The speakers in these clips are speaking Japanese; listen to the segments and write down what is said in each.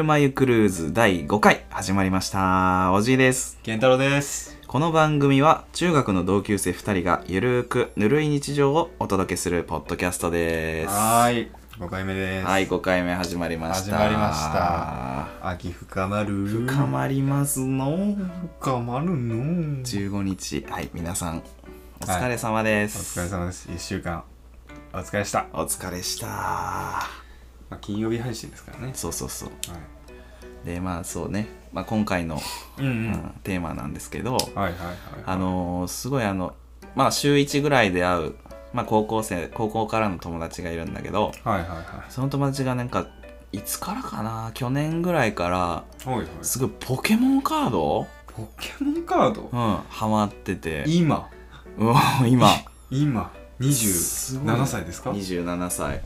ぬるま湯クルーズ第5回始まりました。おじいです。健太郎ですこの番組は中学の同級生2人がゆるーくぬるい日常をお届けするポッドキャストです。はーい5回目ですはい、5回目始まりました。始まりました秋深まる深まりますの。深まるの15日。はい、皆さん、お疲れ様でおす。疲れ様です1週間お疲れした、お疲れした。まあ、金曜日配信ですからね。そうそうそう。はい。で、まあそうね、まあ、今回の、うんうん、うんテーマなんですけど、はいはいはいあのーすごいあの、まあ週1ぐらいで会う、まあ高校生、高校からの友達がいるんだけど、はいはいはい。その友達がなんか、いつからかな？去年ぐらいから、すごいポケモンカード？ポケモンカード？うん、ハマってて、今？うん、今、今？すごい27歳ですか？27歳。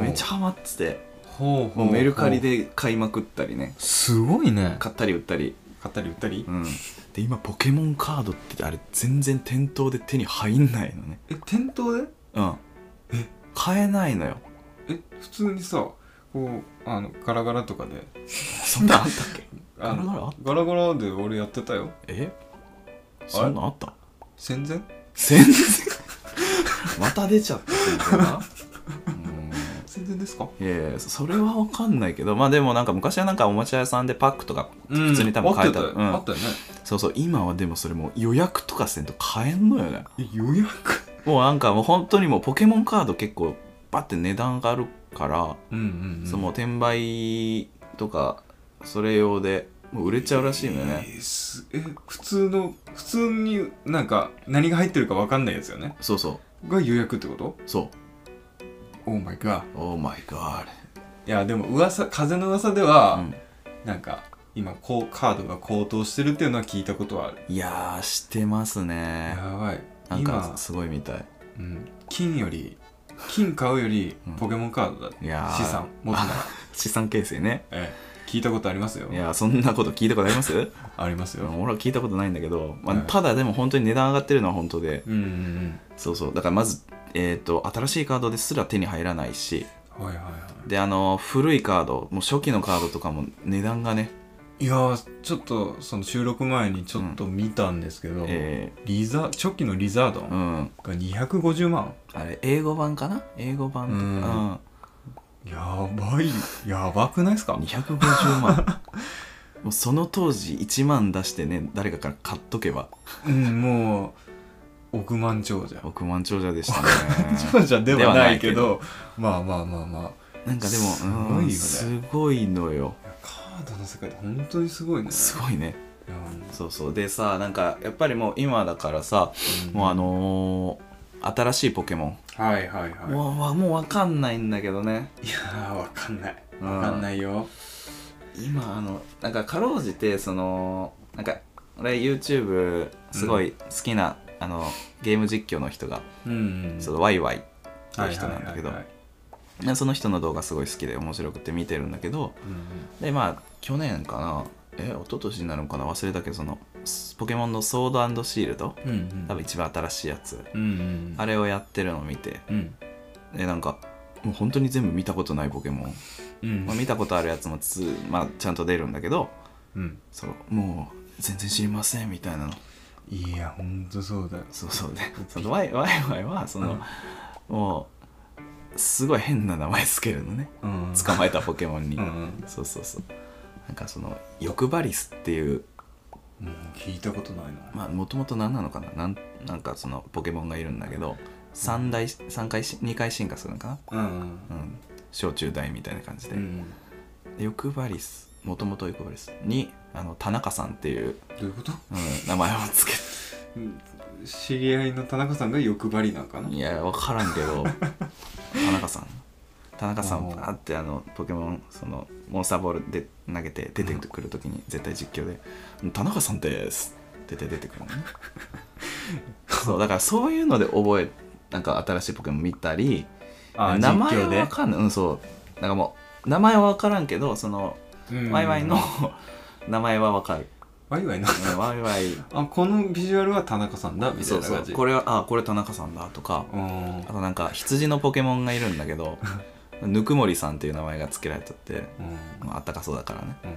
めっちゃハマってて、ほうもうメルカリで買いまくったりね、すごいね。買ったり売ったり。買ったり売ったり、うん。で、今ポケモンカードってあれ全然店頭で手に入んないのね。え店頭で？うん。え？買えないのよ。え普通にさこうあのガラガラとかで。そんなんあったっけ？ガラガラガラガラで俺やってたよ。え？そんなんあった？戦前？全然 また出ちゃった全然なうん戦前ですか？いやいやそれは分かんないけどまあでもなんか昔はなんかおもちゃ屋さんでパックとか普普通に多分買えた。あってたよ、うん。あったよね。そうそう今はでもそれもう予約とかせんと買えんのよね。え予約？もうなんかもう本当にもうポケモンカード結構バッて値段があるから、うんうん、その転売とかそれ用でもう売れちゃうらしいのよね、えーすえ普通の普通になんか何が入ってるか分かんないやつよね。そうそう。が予約ってこと？そうオーマイガー Oh my god. いやでも噂風の噂では、うん。なんか今こうカードが高騰してるっていうのは聞いたことはある。いやーしてますね。やばい。なんか今、すごいみたい。うん、金より金買うよりうん。ポケモンカードだ、いやー。資産持つなら、資産形成ね。ええ、聞いたことありますよ。いやーそんなこと聞いたことあります？ありますよ、俺は聞いたことないんだけど、まあはいただでも本当に値段上がってるのは本当で。うんうんうん。そうそう。だからまずえっ、と新しいカードですら手に入らないし。はいはいはい。であの古いカードもう初期のカードとかも値段がね。いやーちょっとその収録前にちょっと見たんですけど、えリザ初期のリザードが250万、あれ英語版かな？英語版とか、うん。うん。やばい。やばくないですか？250万。もうその当時1万出してね誰かから買っとけば。うんもう億万長者。億万長者でしたね。長者ではないけでどまあまあまあまあ。なんかでもすごいよね。うんすごいのよ。カードの世界って本当にすごいね。すごいね。そうそう。でさなんかやっぱりもう今だからさ、うん。もうあのー新しいポケモン、はいはいはい。もうわもうわかんないんだけどね。いやーわかんない。うん。わかんないよ。今あのなんかかろうじてそのなんか俺 YouTube すごい好きな、あのゲーム実況の人が、うんうん。そのワイワイってはいいう人なんだけど、その人の動画すごい好きで面白くて見てるんだけどうんでまあ去年かな。え一昨年になるのかな？忘れたけどそのスポケモンのソードシールド？うんうん。多分一番新しいやつ。うんうんあれをやってるのを見て。うん。でなんかもう本当に全部見たことないポケモン、うん。まあ、見たことあるやつもつ、まあ、ちゃんと出るんだけどうん。そうもう全然知りませんみたいなのいやほんとそうだよ。そうそうでそのワイワイワイはその、もうすごい変な名前つけるのね。うん。捕まえたポケモンに、うんうん。そうそうそう。なんかその欲張りスっていう。もう聞いたことないな。まあもともと何なのかな？なんなんかそのポケモンがいるんだけど3代3回し2回進化するのかうんうん。なうん。小中大みたいな感じで、うんで欲張りスもともと欲張りスにあの田中さんっていう、どういうこと？うん、名前をつけうん知り合いの田中さんが欲張りなんかな？いや分からんけど。田中さん。田中さんおー。バーってあのポケモンそのモンスターボールで投げて出てくるときに絶対実況で「田中さんです」って出てくるのね。そうだからそういうので覚えなんか新しいポケモン見たりあ名前は分かんない。うんそう。なんかもう名前は分からんけどそのうん。ワイワイの 名前は分かる、ワイワイのうんワイワイ。あこのビジュアルは田中さんだみたそそういうな感じ。これはあこれ田中さんだとか。うん。あとなんか羊のポケモンがいるんだけどぬくもりさんっていう名前が付けられててうん。あったかそうだからね。うん。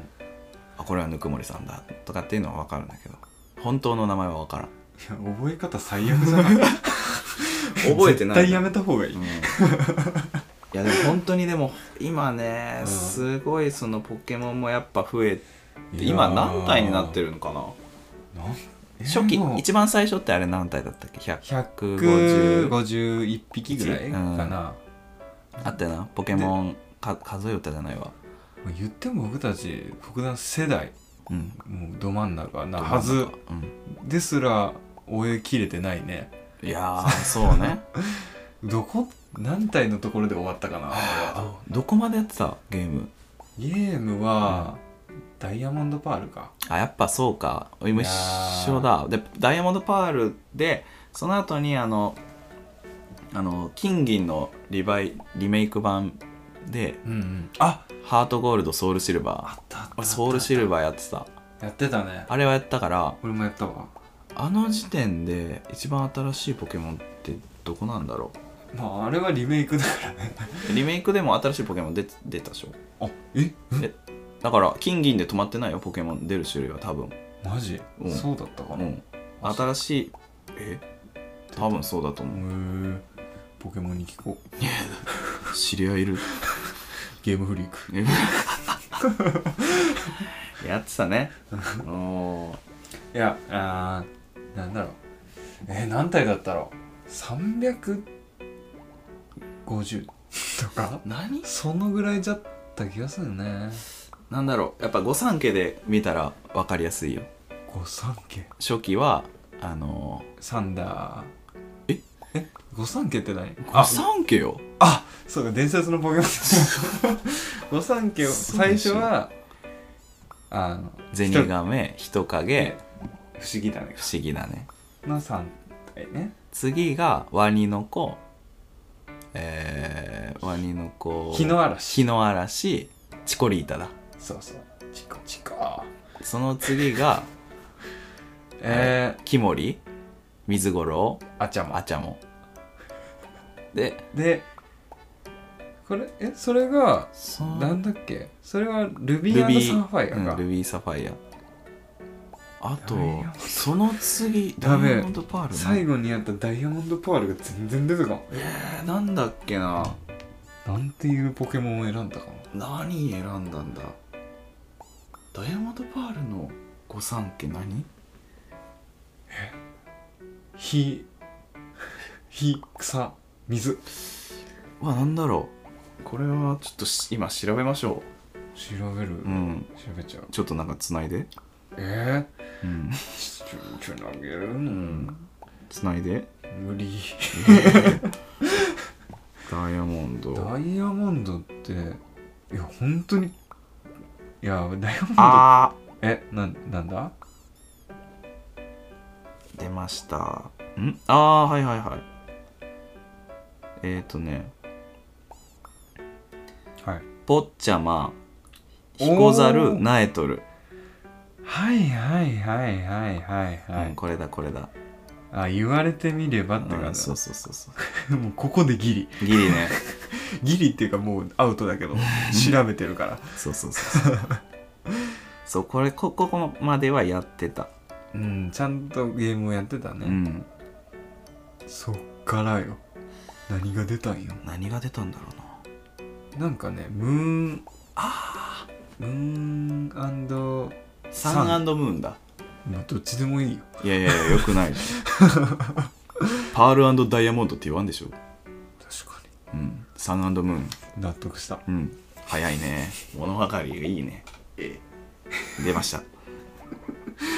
あこれはぬくもりさんだとかっていうのは分かるんだけど本当の名前は分からん。いや覚え方最悪じゃない？覚えてない絶対やめた方がいい、うん。いやでも本当にでも今ねうん。すごいそのポケモンもやっぱ増え今何体になってるのかな？初期。一番最初ってあれ何体だったっけ？150 151匹ぐらいかな、まあったよな。ポケモンか数え歌じゃないわあ言っても僕たち福田世代。うん。もうど真ん中なはず。うん。ですら終えきれてないね。いやーそうね。どこ何体のところで終わったかなどどこまでやってた？ゲーム。ゲームは、ダイヤモンドパールか。あやっぱそうか。今一緒だ。でダイヤモンドパールでその後にあのあの金銀のリバイリメイク版でうんうん。あハートゴールドソウルシルバー。ったあった俺ソウルシルバーやってた。やってたね。あれはやったから俺もやったわ。あの時点で一番新しいポケモンってどこなんだろまああれはリメイクだからね。うリメイクでも新しいポケモン出出たでしょ。あえだから金銀で止まってないよポケモン出る種類は多分。マジ、うん。そうだったかな、へうん。新しいえ？多分そうだと思う。え。ポケモンに聞こう。知り合いいる？ゲームフリーク。やってたね。おー。いやあーなんだろう。えー何体だったろう？350とか？何？そのぐらいじゃった気がするねなんだろうやっぱ御三家で見たら分かりやすいよ。御三家？初期はあのサンダえー。え？御三家って何？御三家よ。あそうか伝説のポケモン御 三家を最初はあのゼニガメ人影。で不思議だね。不思議だね。の3体ね。次がワニの子。えー、ワニの子。日の嵐。日の嵐。チコリータだそうそう。チコチコ。その次が えー、キモリ。水五郎。あちゃまアチャモ。ででこれえそれがそなんだっけ？それはルビーサファイアか、うんルビーサファイア。あとその次ダイヤモンドパールな最後にやったダイヤモンドパールが全然出てこん。えー、なんだっけな。なんていうポケモンを選んだか何選んだんだ？ダイヤモンドパールの御三家何？な火。火草水。うわなんだろう。これはちょっとし今調べましょ調べる、ううん。調べちゃう。ちょっとなんかつないで。え？うん。ー、ちょちょ投げる？の、んつないで。無理。ダイヤモンド。ダイヤモンドっていや本当にいやダイヤモンド。あえなんなんだ？ー出ました。ん？ああはいはいはい。えっ、ー、とね。はい。ポッチャマヒコザおルー。ナエトル、はいはいはいはいはいはい、うん、これだこれだあ言われてみればって感じうんそうそうそうそう。もうここでギリ。ギリね。ギリっていうかもうアウトだけど 調べてるから。そうそうそうそう。これこここまではやってた、うんちゃんとゲームをやってたね、うん。そっからよ。何が出たんよ。何が出たんだろうな。なんかねムーンあムーン。サンムーンだまあどっちでもいいよ。いやいやいやよくない パールダイヤモンドって言わんでしょ。確かうん。サンムーン。に納得した。うん。早いね。物分かりがいいね。ええ。出ました。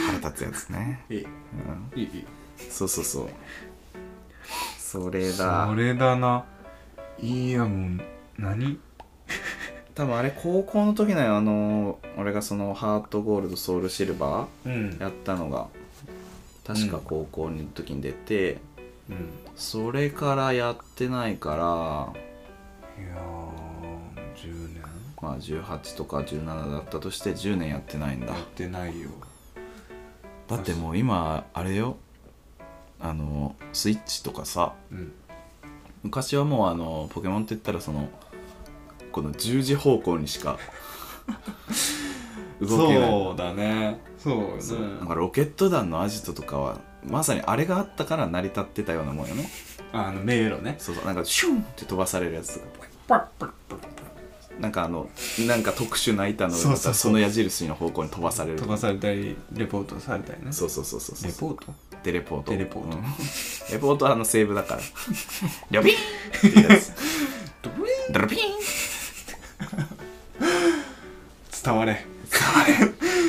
腹立つやつね、えうん、いいいい。そうそうそう。それだ。それだな。いやもう何？多分あれ高校の時のよあの俺がそのハートゴールドソウルシルバうん。ーやったのが確か高校の時に出て、うん。それからやってないからいやー10年？まあ18とか17だったとして10年やってないんだ。やってないよ。だってもう今あれよ。あのスイッチとかさうん。昔はもうあのポケモンって言ったらそのこの十字方向にしか 動けない。そうだね。そうね。そう。なんかロケット弾のアジトとかはまさにあれがあったから成り立ってたようなもんよね。あの迷路ね。そうそう。なんかシュンって飛ばされるやつとかパッパッパッパなんかあのなんか特殊な板の上だったらその矢印の方向に飛ばされる。飛ばされたりレポートされたりね。そうそうそうそうそう。レポート？テレポート。テレポート。うん。レポートはあのセーブだから。リョビーンってやつ。ドロビーン伝われ。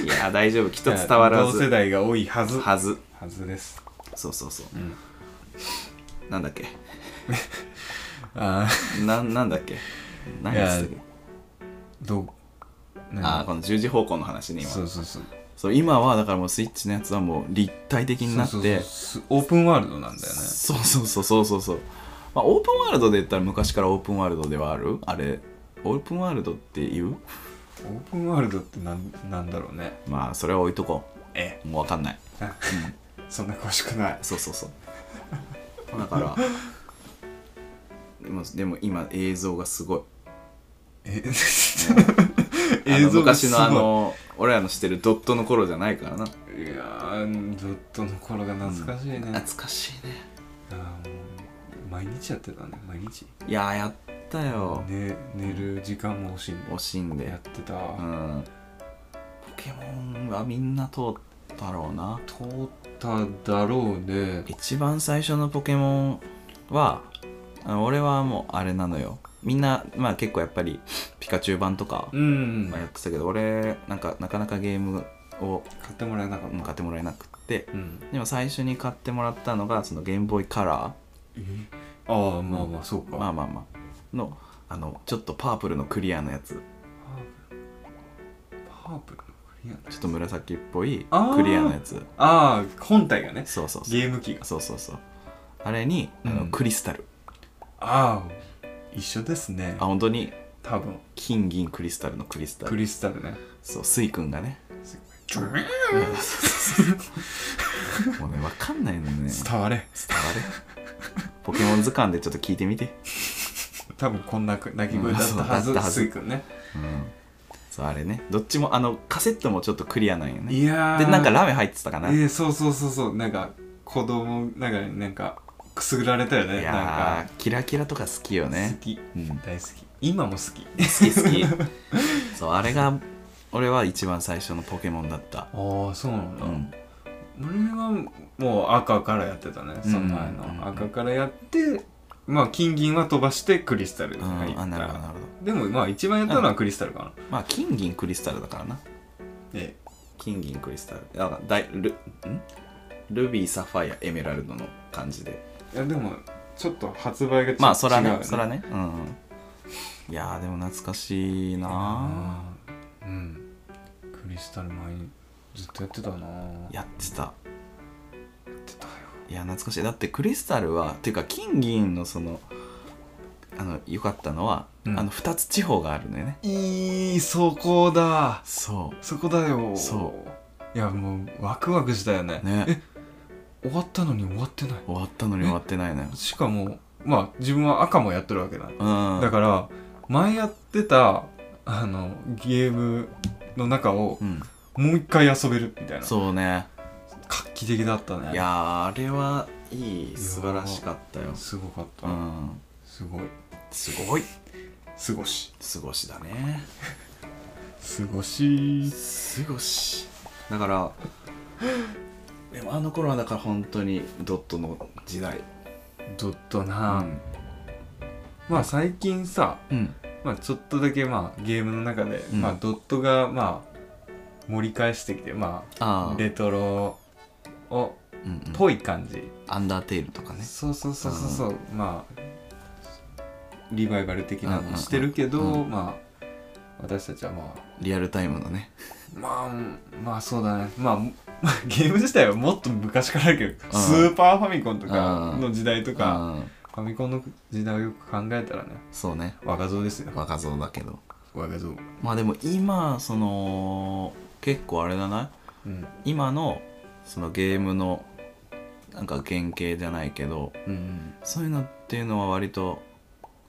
いや大丈夫。きっと伝わるは同世ず代が多いはず。はず。はずです。そうそうそう。うん。なんだっけ？あななんだっけ？何やってどうあーこの十字方向の話ね今。そうそうそう。そう今はだからもうスイッチのやつはもう立体的になって。そうそうそう。オープンワールドなんだよね。そうそうそうそうそうそう。まあオープンワールドで言ったら昔からオープンワールドではある？あれオープンワールドって言う？オープンワールドってなんなんだろうね。まあそれは置いとこえうもう分かんない。そんな詳しくない。そうそうそう。だからでもでも今映像がすごい。え？あ の映像がすごい。昔のあの俺らの知ってるドットの頃じゃないからな。いやーずっとの頃が懐かしいね、懐かしいね。あーもう毎日やってたね毎日。いやーやったよ、ね寝る時間も惜しんで惜しんで。やってた、うん。ポケモンはみんな通ったろうな。通っただろうね。一番最初のポケモンは俺はもうあれなのよ。みんなまあ結構やっぱりピカチュウ版とかうん。まあやってたけど俺なんかなかなかゲームを買ってもらえなかった。うん買ってもらえなくって。うん。でも最初に買ってもらったのがそのゲームボーイカラああまあまあそうーか、まあまあまあのあのちょっとパープルのクリアのやつ。パープル。のクリアなちょっと紫っぽいクリアのやつ。ああ本体がね。そうそうそう。ゲーム機が。そうそうそう。あれにあの、うん。クリスタル。ああ一緒ですね。あ本当に？多分。金銀クリスタルのクリスタル。クリスタルね。そうスイくんがね伝 もうね分かんないのね。伝わわれれ。ポケモン図鑑でちょっと聞いてみて多分こんな鳴き声だったはず、うんスイくんね。うん。そうあれね。どっちもあのカセットもちょっとクリアなんよね。いやー。でなんかラメ入ってたかな、えー、そうそうそうそう。なんか子供なんかなんかくすぐられたよね。いなんやーキラキラとか好きよか好ねき。うん。好大好き。今も好き。き好き。そうあれが俺は一番最初のポケモンだった。ああそうなんだ、うん。俺はもう赤からやってたね。その前の、うんうん。赤からやってまあ金銀は飛ばしてクリスタルにうん入った、あなるほどなるほど。でもまあ一番やったのはクリスタルかな、まあ金銀クリスタルだからな。え金銀クリスタル。だから大ルん？ルビーサファイアエメラルドの感じで。えいやでもちょっと発売がちまあそら違うよね。そらね。うん。うんいやーでも懐かしいなあーうん。クリスタル前にずっとやってたなやってた。やってたよいや懐かしい。だってクリスタルはっていうか金銀のそのあの良かったのは、うん。あの2つ地方があるのよね。いいそこだ。そそこだよ。そう。いやもうワクワクしたよね。ね。え終わったのに終わってない。終わったのに終わってないのよ。しかもまあ自分は赤もやってるわけだうん。だから前やってたあのゲームの中をうん。もう一回遊べるみたいな。そうね画期的だったね。いやーあれはいい素晴らしかったよ。すごかった、うん。すごい。すごい。すごし。過ごしだね。すごし。過ごし。だからでもあの頃はだから本当にドットの時代。ドットうな、ん。まあ最近さ、うん。まあ、ちょっとだけまあゲームの中で、うん。まあ、ドットがまあ盛り返してきてまあレトロをうんうん。ぽい感じ、アンダーテールとかね。そうそうそうそうそう。まあリバイバル的なうんうんうんのしてるけど、うんまあ私たちはまあ。リアルタイムのね。まあまあそうだね。まあ ゲーム自体はもっと昔からあるけど、うん。スーパーファミコンとかの時代とか、うん。ファミコンの時代をよく考えたらねそうね。若造ですよ。若造だけど。若造。まあでも今その結構あれだな。うん。今のそのゲームのなんか原型じゃないけどうんそういうのっていうのは割と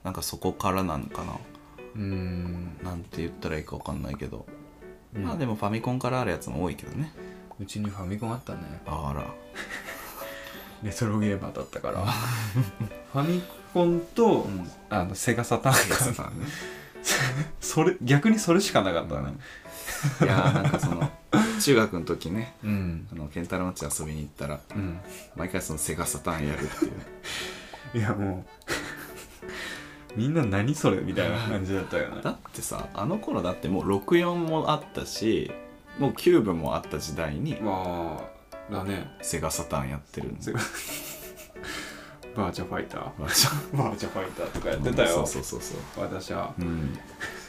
なんかそこからなのかな。うん。なんて言ったらいいか分かんないけど、うん。まあでもファミコンからあるやつも多いけどね。うちにファミコンあったね。あら。レトロゲーマーだったから。ファミコンと、うん。あのセガサターンがさんね。それ逆にそれしかなかったねいやーなんかその中学の時ねうん。あの健太郎の家遊びに行ったらうん。毎回そのセガサターンやるっていう。いやもう みんな何それみたいな感じだったよね。だってさあの頃だってもう64もあったしもうキューブもあった時代にまあだね。セガサターンやってるんでセガバーチャファイター。バーチャ。ファイターとかやってたよ。そうそうそうそう。私は。うん。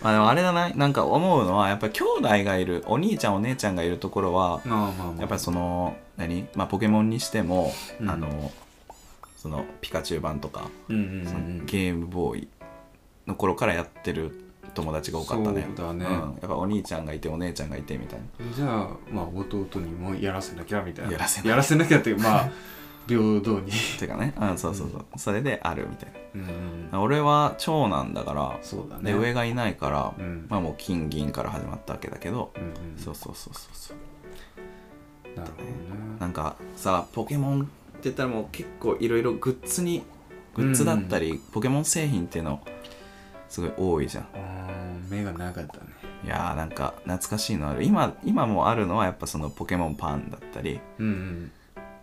まあでもあれだな。なんか思うのはやっぱり兄弟がいるお兄ちゃんお姉ちゃんがいるところはまあまあまあ。やっぱりその何？まあポケモンにしても、うん。あのそのピカチュウ版とか、うんうんそのうん。ゲームボーイの頃からやってる友達が多かったね。そうだね。ん、やっぱお兄ちゃんがいてお姉ちゃんがいてみたいな。じゃあまあ弟にもやらせなきゃみたいな。やらせなやらせなきゃっていうまあ 平等に。てかね。うんそうそうそう、それであるみたいうんな俺は長男だからそうだね。で上がいないから、うん。まあもう金銀から始まったわけだけど、うんうん。そうそうそうそうそう。なるほどね。なんかさポケモンって言ったらもう結構いろいろグッズにグッズだったり、ポケモン製品っていうのすごい多いじゃん。目がなかったね。いやーなんか懐かしいのある。今今もあるのはやっぱそのポケモンパンだったりうん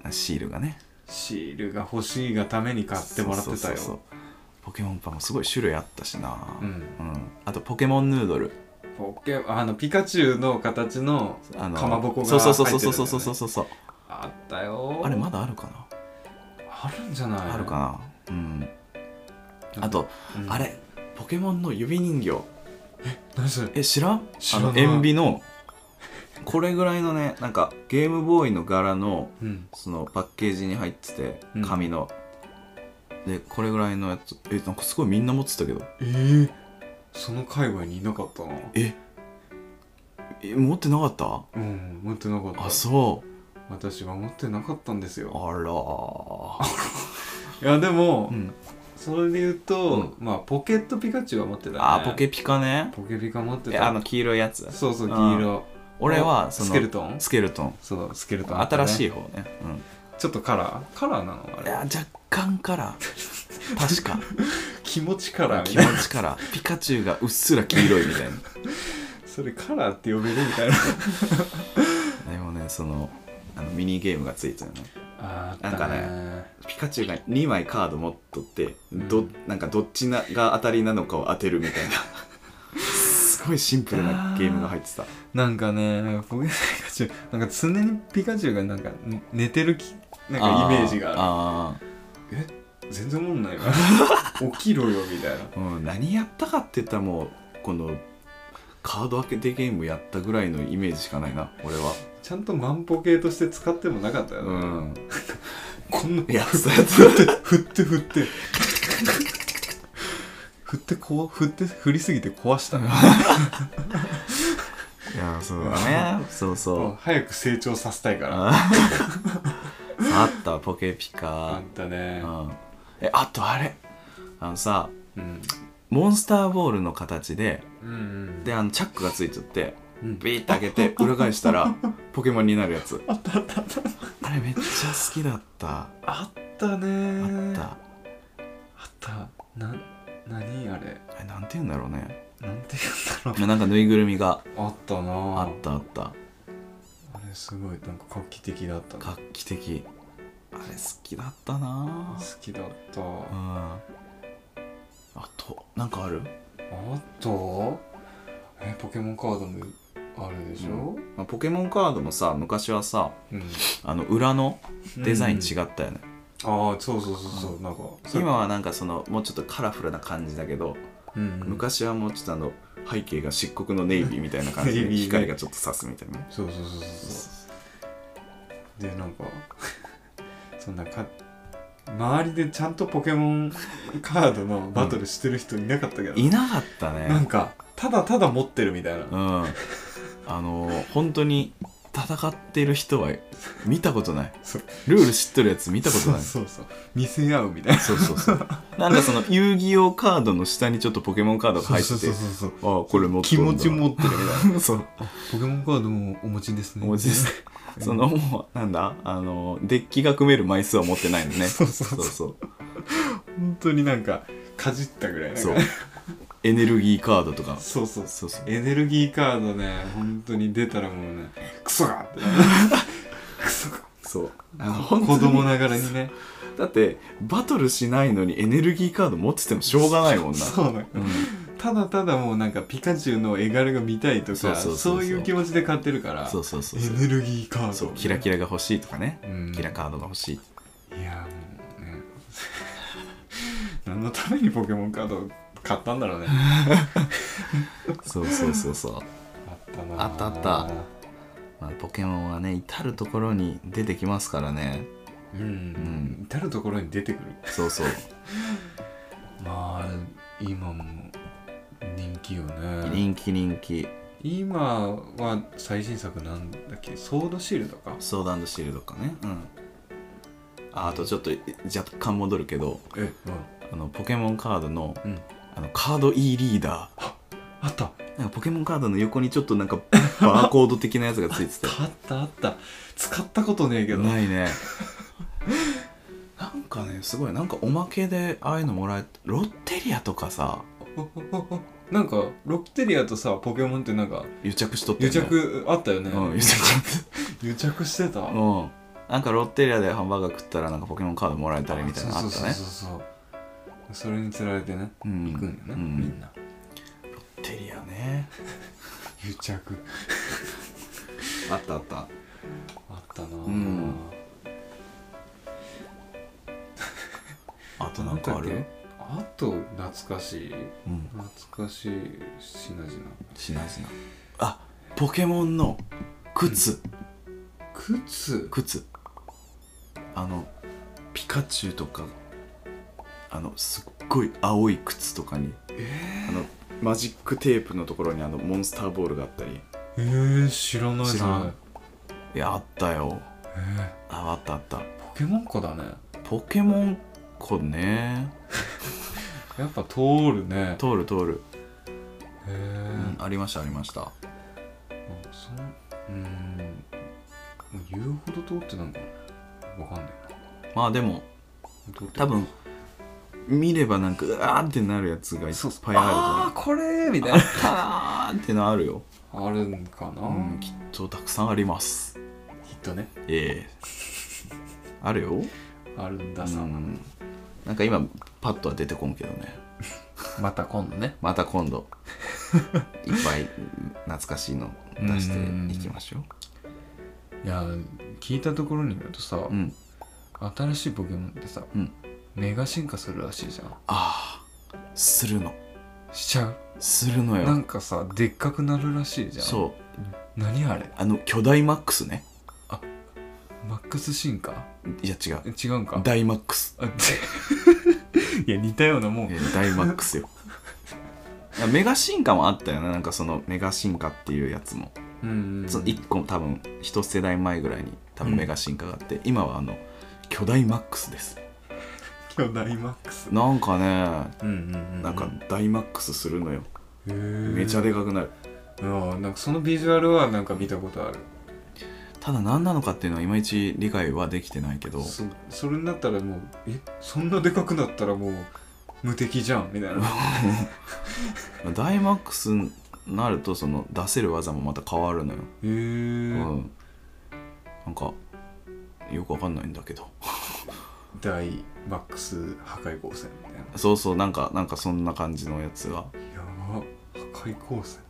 うん。シールがねシールが欲しいがために買ってもらってたよ。そうそうそうポケモンパンもすごい種類あったしな。うん。あとポケモンヌードル。ポケあのピカチュウの形のあのかまぼこがそうそうそうそう入ってるそうやつだよねそうそうそうあったよ。あれまだあるかな、あるんじゃない？あるかな？うん。あと、うん。あれ。ポケモンの指人形。何それ？え知らん？知らない。あの塩ビのこれぐらいのねなんかゲームボーイの柄のうん。そのパッケージに入っててうん。紙の、でこれぐらいのやつ。えなんかすごいみんな持ってたけど。えー、その界隈にいなかったな。え。え持ってなかった？うん持ってなかった。あそう。私は持ってなかったんですよ。あらー。いやでも、うん。それで言うと、まあポケットピカチュウは持ってたね。あポケピカね。ポケピカ持ってた。えあの黄色いやつ。そうそううん。黄色俺はそのスケルトン？スケルトン。そうスケルトンね。新しい方ね。うん。ちょっとカラー？カラーなのあれ。いや若干から 確か。気持ちカラー。み気たいな持ちからピカチュウがうっすら黄色いみたいな。それカラーって呼べるみたいな。でもねそのあのミニゲームがついてたよね。あなんかねピカチュウが2枚カード持っとって、どなんかどっちなが当たりなのかを当てるみたいなすごいシンプルなゲームが入ってた。なんかねポケピカチュウなんか常にピカチュウがなんかん寝てるきなんかイメージが。あるあえ全然思んないな 起きろよみたいな。ーうん何やったかって言ったらもうこのカード開けてゲームやったぐらいのイメージしかないな俺は。ちゃんと万歩計として使ってもなかったよね、うん。こんなやってたやつ。振って振って振ってこう振って振りすぎて壊した。ね いやそうだね。そうそう。早く成長させたいから。ああったポケピあカったね。うん。えあとあれ。あのさうん。モンスターボールの形でうんうん。であのチャックがついちゃってうん。ビーって開けて裏返したらポケモンになるやつ。あったあったあれめっちゃ好きだった。あったね。あった。あった。な何あれ？あれなんて言うんだろうね。なんて言うんだろなんかぬいぐるみがうあったな。あったあった。あれすごいなんか画期的だった。な画期的。あれ好きだったな。好きだった。うん。あとなんかある？あと？えポケモンカードもあるでしょ、まあポケモンカードもさ昔はさうん。あの裏のデザイン違うったよね、ああそうそうそうそうなんか。今はなんかそのもうちょっとカラフルな感じだけど、うんうん。昔はもうちょっとあの背景が漆黒のネイビーみたいな感じで ネイビーね。光がちょっと差すみたいな。ねそうそうそうそうそう。でなんか そんなか周りでちゃんとポケモンカードのバトルしてる人いなかったけど、いなかったなんねかただただ持ってるみたいな、うん。あの本当に戦ってる人は見たことない。ルール知ってるやつ見たことない。そうそう見せ合うみたいな。そうそうそう。なんかその遊戯王カードの下にちょっとポケモンカードが入っててああこれ持って気持ち持ってるみたいな。そう。ポケモンカードもお持ちですね。お持ちです。そのもうなんだ？あのデッキが組める枚数は持ってないのね。そうそうそう。そうそう。本当になんかかじったぐらいそうエネルギーカードとか。そうそう。そうそう。エネルギーカードね本当に出たらもうねクソがって クソが。そう。あの子供ながらにね。だってバトルしないのにエネルギーカード持っててもしょうがないもんな。そうなの。うん。ただただもうなんかピカチュウの絵柄が見たいとかそういう気持ちで買ってるからそうそうそうそう。エネルギーカード。そうキラキラが欲しいとかね。うん。キラカードが欲しい。いやもうね。何のためにポケモンカード買ったんだろうね。そうそうそうそう、あったな。あったあった。まあ、ポケモンはね至る所に出てきますからね。うん、うん、至る所に出てくる。そうそう。まあ今も人気よね。人気人気。今は最新作なんだっけ？ソードシールドか？ソードシールドかね。うん。ああとちょっと若干戻るけど。えあのポケモンカードのうん、うん、あのカード E リーダあった。ーなんかポケモンカードの横にちょっとなんかバーコード的なやつがついてて。あったあった。使ったことねえけど。ないね。なんかねすごい。なんかおまけでああいうのもらえロッテリアとかさ。なんかロッテリアとさポケモンってなんか癒着しとって癒着あったよね、うん癒着癒着してた？うん。なんかロッテリアでハンバーガー食ったらなんかポケモンカードもらえたりみたいなのあったね。そうそうそうそうそれにつられてねうん。行くんよね、うん。みんな。ロッテリアね。癒着。あったあった。あったなぁ、うん。あとなんかある？あと懐かしい。うん。懐かしい品々。しなじなあポケモンの靴、靴？靴。あのピカチュウとかあのすっごい青い靴とかにえあのマジックテープのところにあのモンスターボールがあったり。ー、えー、知らない。知らん。そいやあったよ。れえああったあった。ー、ポケモン子だね。ポケモン子ね。やっぱ通るね。通る通る、へえうん、ありましたありました。そんうん。言うほど通ってなんかな。わかんないまあでも多分見ればなんかうわーってなるやつがいっぱいあああこれみたいな。ると思うあってのあるよ、あるんかな、うん、きっとたくさんあります。きっとね。ええ。あるよ。あるんださ、うん。なんか今パッとは出てこんけどね。また今度ね。また今度。いっぱい懐かしいの出していきましょいや聞いたところによるとさ、ううん。新しいポケモンってさ、うんメガ進化するらしいじゃん。ああするの。しちゃう？するのなよんかさでっかくなるらしいじゃん。そう。何あれ？あの巨大マックスね。マックス進化？いや違う。え違うんか？大マックス。あ いや似たようなもん。えー大マックスよ。メガ進化もあったよねなんかそのメガ進化っていうやつも、うんうんその1個多分一世代前ぐらいに多分メガ進化があって、今はあの巨大マックスです巨大マックス。なんかねうんうんうんなんか大マックスするのよ、へー。めちゃでかくなるうんなんかそのビジュアルはなんか見たことある。ただ何なのかっていうのはいまいち理解はできてないけど。そそれになったらもうえそんなでかくなったらもう無敵じゃんみたいな。大マックスになるとその出せる技もまた変わるのよ、へえうん。なんかよくわかんないんだけど。大マックス破壊光線みたいな。そうそうなんかなんかそんな感じのやつが。やば破壊光線。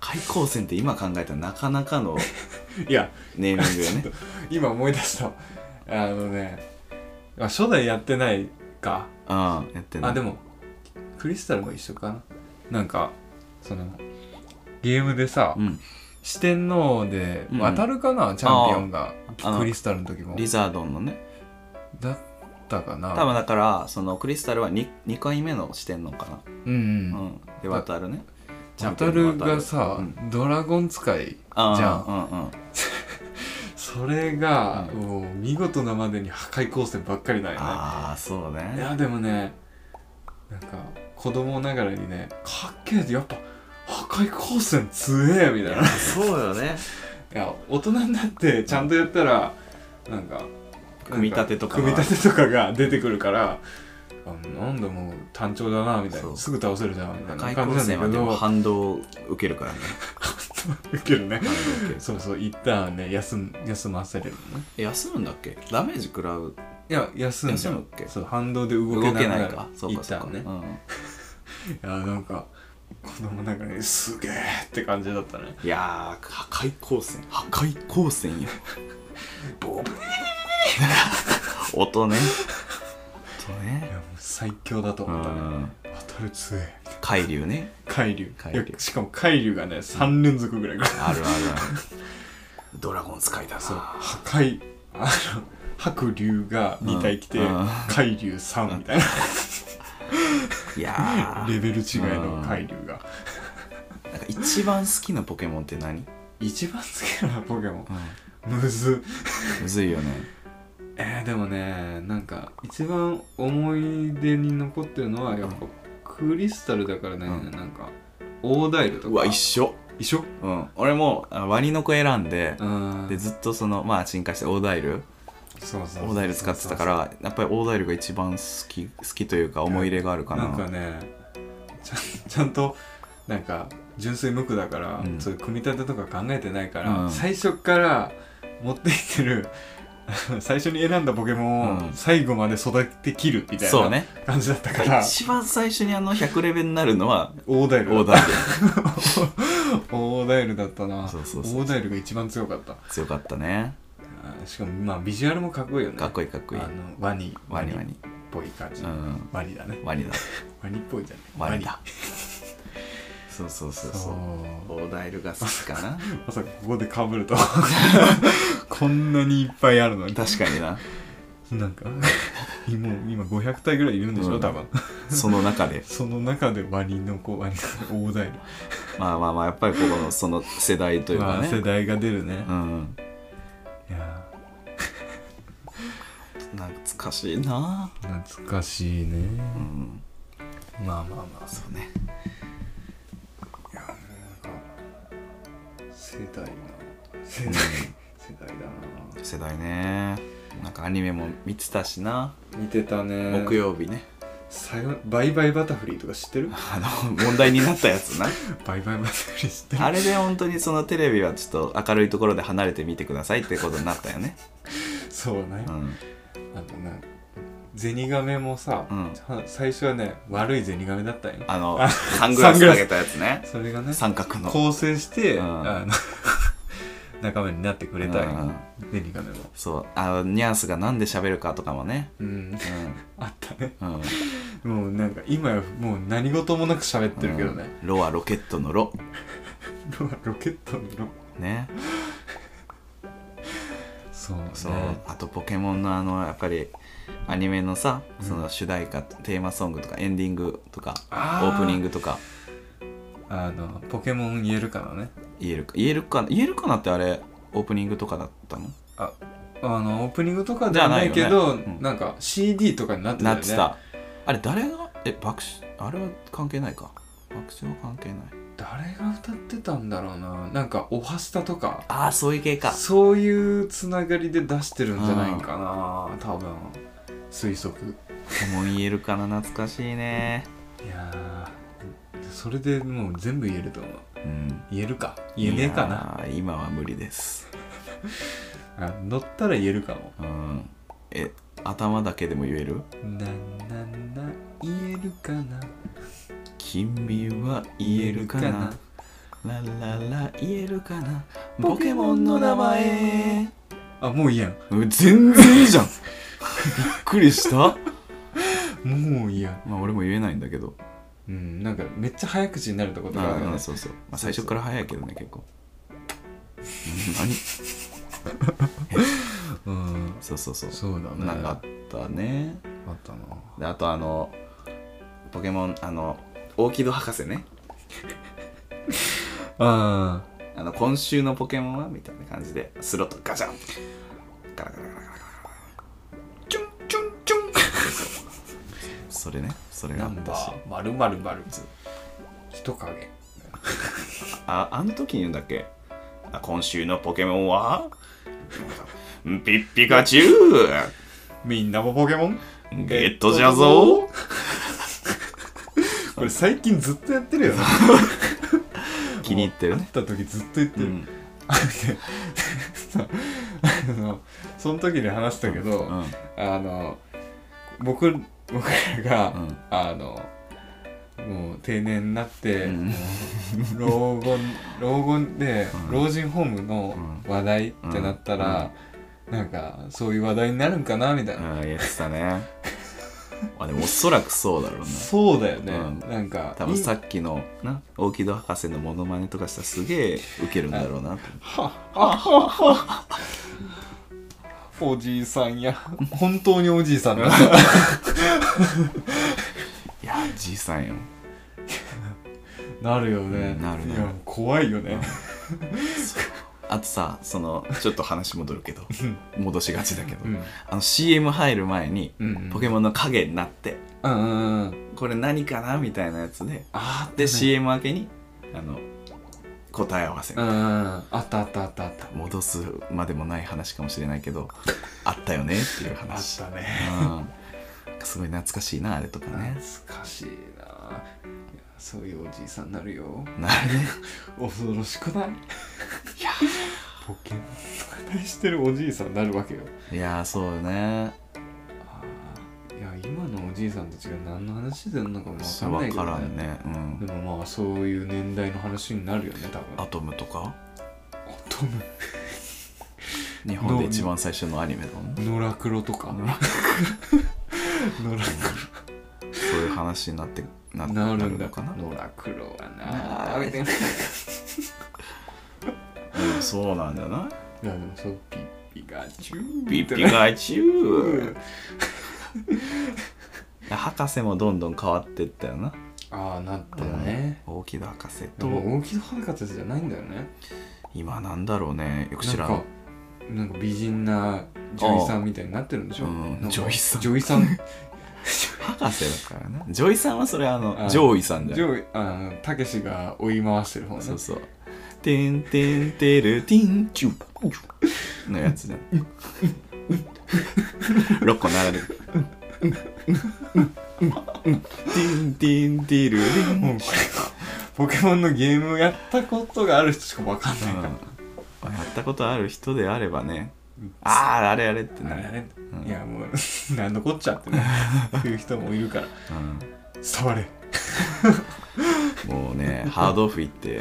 開口線って今考えたらなかなかの いやネーミングよね。今思い出した。あのねあ初代やってないか。ああやってない。あでもクリスタルも一緒かな。なんかそのゲームでさ、うん。四天王でうん渡るかな、チャンピオンが。クリスタルの時も。リザードンのね。だったかな。多分だからそのクリスタルは 2, 2回目の四天王かな。うんうん、うん。で渡るね。渡るがさ、うん。ドラゴン使いじゃん。うんうん それが、うん。もう見事なまでに破壊光線ばっかりだよね。ああそういねやでもねなんか子供ながらにねかっけえってやっぱ破壊光線強えみたいな。いそうよね。や大人になってちゃんとやったらなんか組み立てとか組み立てとかが出てくるからあなんだもう単調だなみたいな。すぐ倒せるじゃんみたいな開感じなんだけど。反動を受けるからね。受けるね。そうそう一旦ね休ん休ませれるの。ねえ休むんだっけ？ダメージ食らう？いや休んじゃそう反動で動動けないか。そうかそうか、一旦ね。うん、いやなんか子供なんかねすげえって感じだったね。いやー破壊光線。破壊光線よ。ボ ブ 音ね。音いね最強だと思ったね。うん。当たる強え海流ね。海流。海流。しかも海流がね3連続ぐらいあるあるある。ドラゴン使いだな。そう破壊あの白龍が2体来て、うん。うん。海流3みたいな、いやー。レベル違いの海流が、なんか一番好きなポケモンって何、一番好きなポケモン。むず。むずいよねえー、でもねなんか一番思い出に残ってるのはやっぱクリスタルだからね、うん。なんかオーダイルとか。うわ一緒。一緒？うん。俺もあワニの子選んでうん。でずっとそのまあ進化してオーダイルそうそうオーダイル使ってたからやっぱりオーダイルが一番好き好きというか思い入れがあるかな。なんかねちゃんちゃんとなんか純粋無垢だから、うん。そういう組み立てとか考えてないから、うん。最初から持っていってる 最初に選んだポケモンをうん。最後まで育てきるみたいなそうね。感じだったから、一番最初にあの100レベルになるのはオーダイルオーダイオーダイルだったな。そうそうそう。オーダイルが一番強かった。ル強かったね。あしかもまあビジュアルもかっこいいよね。かっこいいかっこいい。あのワニ。ワニワニ。っぽい感じ、うん。ワニだね。ワニだ。ワニっぽいじゃんワニだそうそうそうそう。オーダイルが好きかな。まさかここでかぶると こんなにいっぱいあるのに。確かにな。なんかもう今500体ぐらいいるんでしょ、うん。多分。その中で。その中でワニの子ワニの大台。まあまあまあやっぱりここのその世代というかまあ、世ね代が出るね、うん。いや。懐かしいな。ー懐かしいね、うん。まあまあまあ。そうね世代な。世代、世代だな。世代ね。なんかアニメも見てたしな。見てたね。木曜日ね。さよバイバイバタフリーとか知ってる？あの問題になったやつな。バイバイバタフリー知ってる？あれで本当にそのテレビはちょっと明るいところで離れて見てくださいってことになったよね。そうね、うん。あのなゼニガメもさ、うん。は最初はね悪いゼニガメだったんよ。あのサングラスかけたやつね。それがね三角の。構成して、うん。あの 仲間になってくれたんよ、うん。ゼニガメも。そう。あのニャンスがなんで喋るかとかもね。うん。あったね。うん、うんもうなんか今やもう何事もなく喋ってるけどね、うん。ロはロケットのロ。ロロケットのロ。ね。そうね。そう。あとポケモンのあのやっぱりアニメのさうん。その主題歌、テーマソングとかエンディングとかオあー。ープニングとか。あのポケモン言えるかなね。言えるか。言えるか言えるかなってあれオープニングとかだったの？あのオープニングとかではないけどなん。か CD とかになってたよね。なってた。あれ誰が？え爆笑あれは関係ないか。爆笑は関係ない。誰が歌ってたんだろうな。なんかオハスタとか。ああそういう系か。そういうつながりで出してるんじゃないかな多分推測。ポケモン言えるかな懐かしいね。いやーそれでもう全部言えると思う。うん。言えるか？言えねえかな？今は無理です。あ乗ったら言えるかも。うん。え頭だけでも言える？なんなんな言えるかな？君は言えるかな？ラララ言えるかな？ポケモンの名前。あもういいやん。うん全然いいじゃんくりした？もういいやんまあ俺も言えないんだけど。うんなんかめっちゃ早口になるとことかあるよね。あそうそう、まあ、最初から早いけどね結構。うん何？う んそうそうそう。そうだね。なんかあったね。あったな。であとあのポケモンあの大木戸博士ね。ああの今週のポケモンは？みたいな感じでスロットガチャン。ガラガラガラガラそれね。それがあナンバったしーまるまるまる人影。ああの時に言うんだっけ？あ今週のポケモンは？ピッピカチュウ。みんなもポケモン？ゲットじゃぞ。これ最近ずっとやってるよね。気に入ってるね。会った時ずっと言ってる、うん。あの その時に話したけど、うん。あの僕僕らが、うん。あのもう定年になって、うん。老後 老後で、うん。老人ホームの話題ってなったら、なんかそういう話題になるんかなみたいな、うん。言ってたね。あでもおそらくそうだろうなそうだよね、うん。なんかい多分さっきのな大木戸博士のモノマネとかしたらすげえウケるんだろうなと。ははははおじいさんや。本当におじいさんだ。いやじいさんよ。なるよね、うんなるね。いや怖いよね、あとさそのちょっと話戻るけど。戻しがちだけど、うん。あの CM 入る前にうんポケモンの影になって。うんうんうんこれ何かなみたいなやつで。あで CM 明けにあの答え合わせあったあったあったあった。戻すまでもない話かもしれないけどあったよねっていうあ話ったね。うん。すごい懐かしいなあれとかね。懐かしいな。そういうおじいさんになるよ。なるね。恐ろしくない？いやポ ケ。モンの話してるおじいさんになるわけよ。いやーそうよねじいさんたちが何の話してるのかもそ分かんないけど、ね、からんね。うん。でもまあそういう年代の話になるよね多分。アトムとか？トム？日本で一番最初のアニメだもんね。ノラクロとか。ノラクそういう話になってなロな？るんだ。のかな。ノラクロはななあそうなんだよなでもそう。ピッピガチュウピッピガチュウ 博士もどんどん変わってったよな。ああなったよね、大木戸博士でとも大きな博士じゃないんだよね。今なんだろうね。よく知らん。なんかなんか美人な女医さんみたいになってるんでしょ、うん。女医さん。女医さん。博士だからね。ジョイさんはそれあのあジョイさんじゃあのたけしが追い回してる方ね。そうそう「てんてんてるてんちゅう」のやつじゃん。6個並べるてん。てん。てるてん。もうポケモンのゲームをやったことがある人しかわかん。ないから、やったことある人であればねあああれあれってなあれあれうん。いやもう何のこっちゃってねいう人もいるから伝われもうねハードオフ行って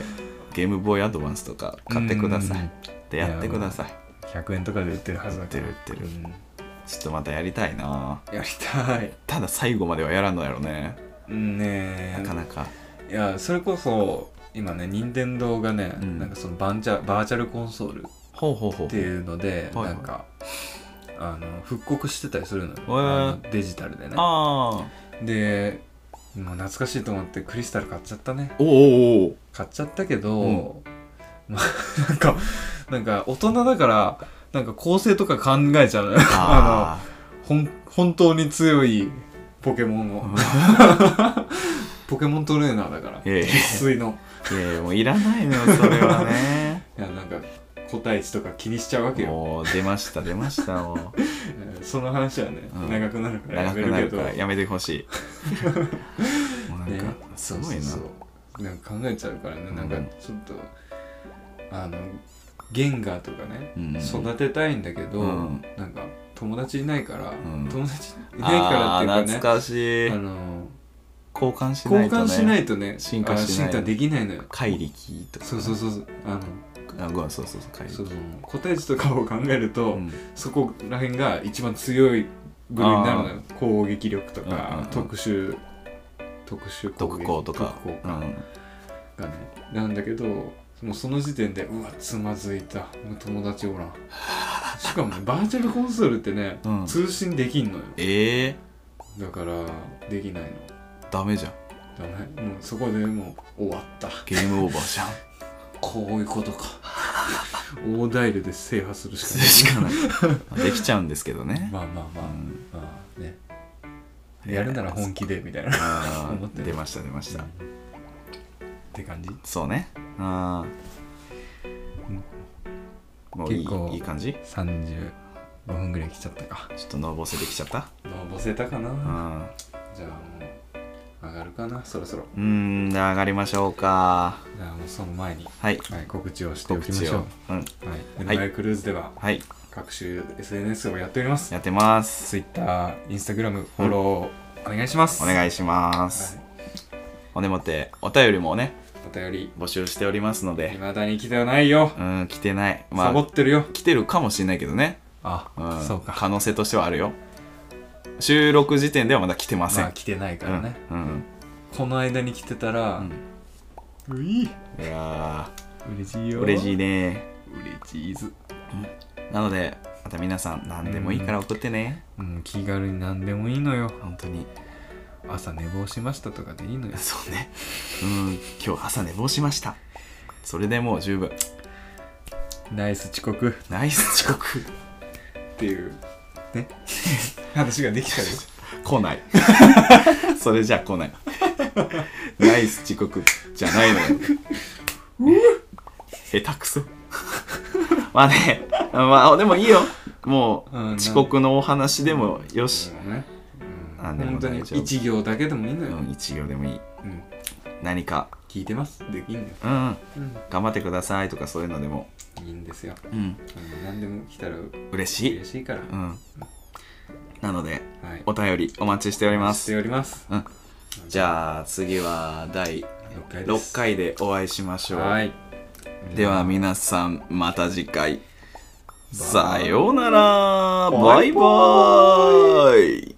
ゲームボーイアドバンスとか買ってくださうん。いでやってください100円とかで売ってるはずだ売ってる売ってるうん。ちょっとまたやりたいな。やりたい。ただ最後まではやらんのやろね。うんねなかなか。いやそれこそ今ね任天堂がね、うん。なんかそのバンチャバーチャルコンソールっていうので、なんかあの復刻してたりするのよ、へーデジタルでね。でもう懐かしいと思ってクリスタル買っちゃったね。おおお買っちゃったけど、うん。まあなんかなんか大人だからなんか構成とか考えちゃうあ あのほん本当に強いポケモンを。ポケモントレーナーだから。いやいや。生粋の。あいやいやもういらないのよそれはね。いやなんか個体値とか気にしちゃうわけよ。もう出ました出ましたもう。えーその話はね、うん。長くなるからや長くなるめるけど。からやめてほしい。もうなんねかすごいな。そうそうそう。なんか考えちゃうからね、うんなん。かちょっとあのゲンガーとかね、うん。育てたいんだけど、うん。なんか友達いないから、ん。友達いないからっていうかね懐かしい。あの交換しないとね。交換しないとね進化しない。あ進化できないのよ。怪力とかそうそうそうそうあのあごめんそうそうそう怪力。そうそう個体値とかを考えると、うん。そこら辺が一番強い部類になるのよ。攻撃力とか、うんうんうん。特殊特殊攻撃特攻とか。特攻か。うん。がね。なんだけどもうその時点でうわつまずいた。友達おらん。しかもねバーチャルコンソールってね、うん。通信できんのよ。ええ。だからできないの。ダメじゃん。ダメ。もうそこでもう終わった。ゲームオーバーじゃん。こういうことか。大ダイルで制覇するしかない。できちゃうんですけどね。まあまあまあ、うんまあね。やるなら本気でみたいな。あ 思って出ました出ました。って感じ？そうねあーもういい結構いい感じ？35分ぐらい来ちゃったか。ちょっとのぼせてきちゃった？のぼせたかな。うん。じゃあもう上がるかな？そろそろ。うーんじゃあ上がりましょうか。じゃあもうその前に、はい。はい、告知をしてお告きましょう。うん。はい、ウルマイクルーズでははい。各種 SNS をやっております。やってます。Twitter、Instagram フォローお願いします。お願いします、はい。ほんでもってお便りもねお便り。募集しておりますので。未だに来てはないよ、うん来てない。まサボあってるよ。来てるかもしれないけどね、あ、うん、そうか。可能性としてはあるよ。収録時点ではまだ来てません、まあ来てないからね、うんうん。この間に来てたら、うん。ういいや嬉しいよ。ー嬉しいね。嬉しいずなのでまた皆さん何でもいいから送ってね、うん気軽に何でもいいのよ。本当に朝寝坊しましたとかでいいのよ。そうね。うん今日朝寝坊しました。それでもう十分。ナイス遅刻。っナイス遅刻。ていうね。話ができたよ来ない。それじゃ来ない。ナイス遅刻。じゃないのよ。下手くそ。まあね。まあでもいいよ。もう遅刻のお話でもよし、ね、うん、あでも本当に大丈夫。一行だけでもいいのよ、うん、一行でもいい。うん、何か。聞いてます？できんのよ、うんうん、頑張ってくださいとかそういうのでも。いいんですよ、うん。うん、何でも来たら嬉しい。嬉しいから、うん。なのではい。お便りお待ちしておりましてすおります。うん。じゃあ次は第6回です。6回でお会いしましょう。はい。では皆さんまた次回。さようなら。バイバーイ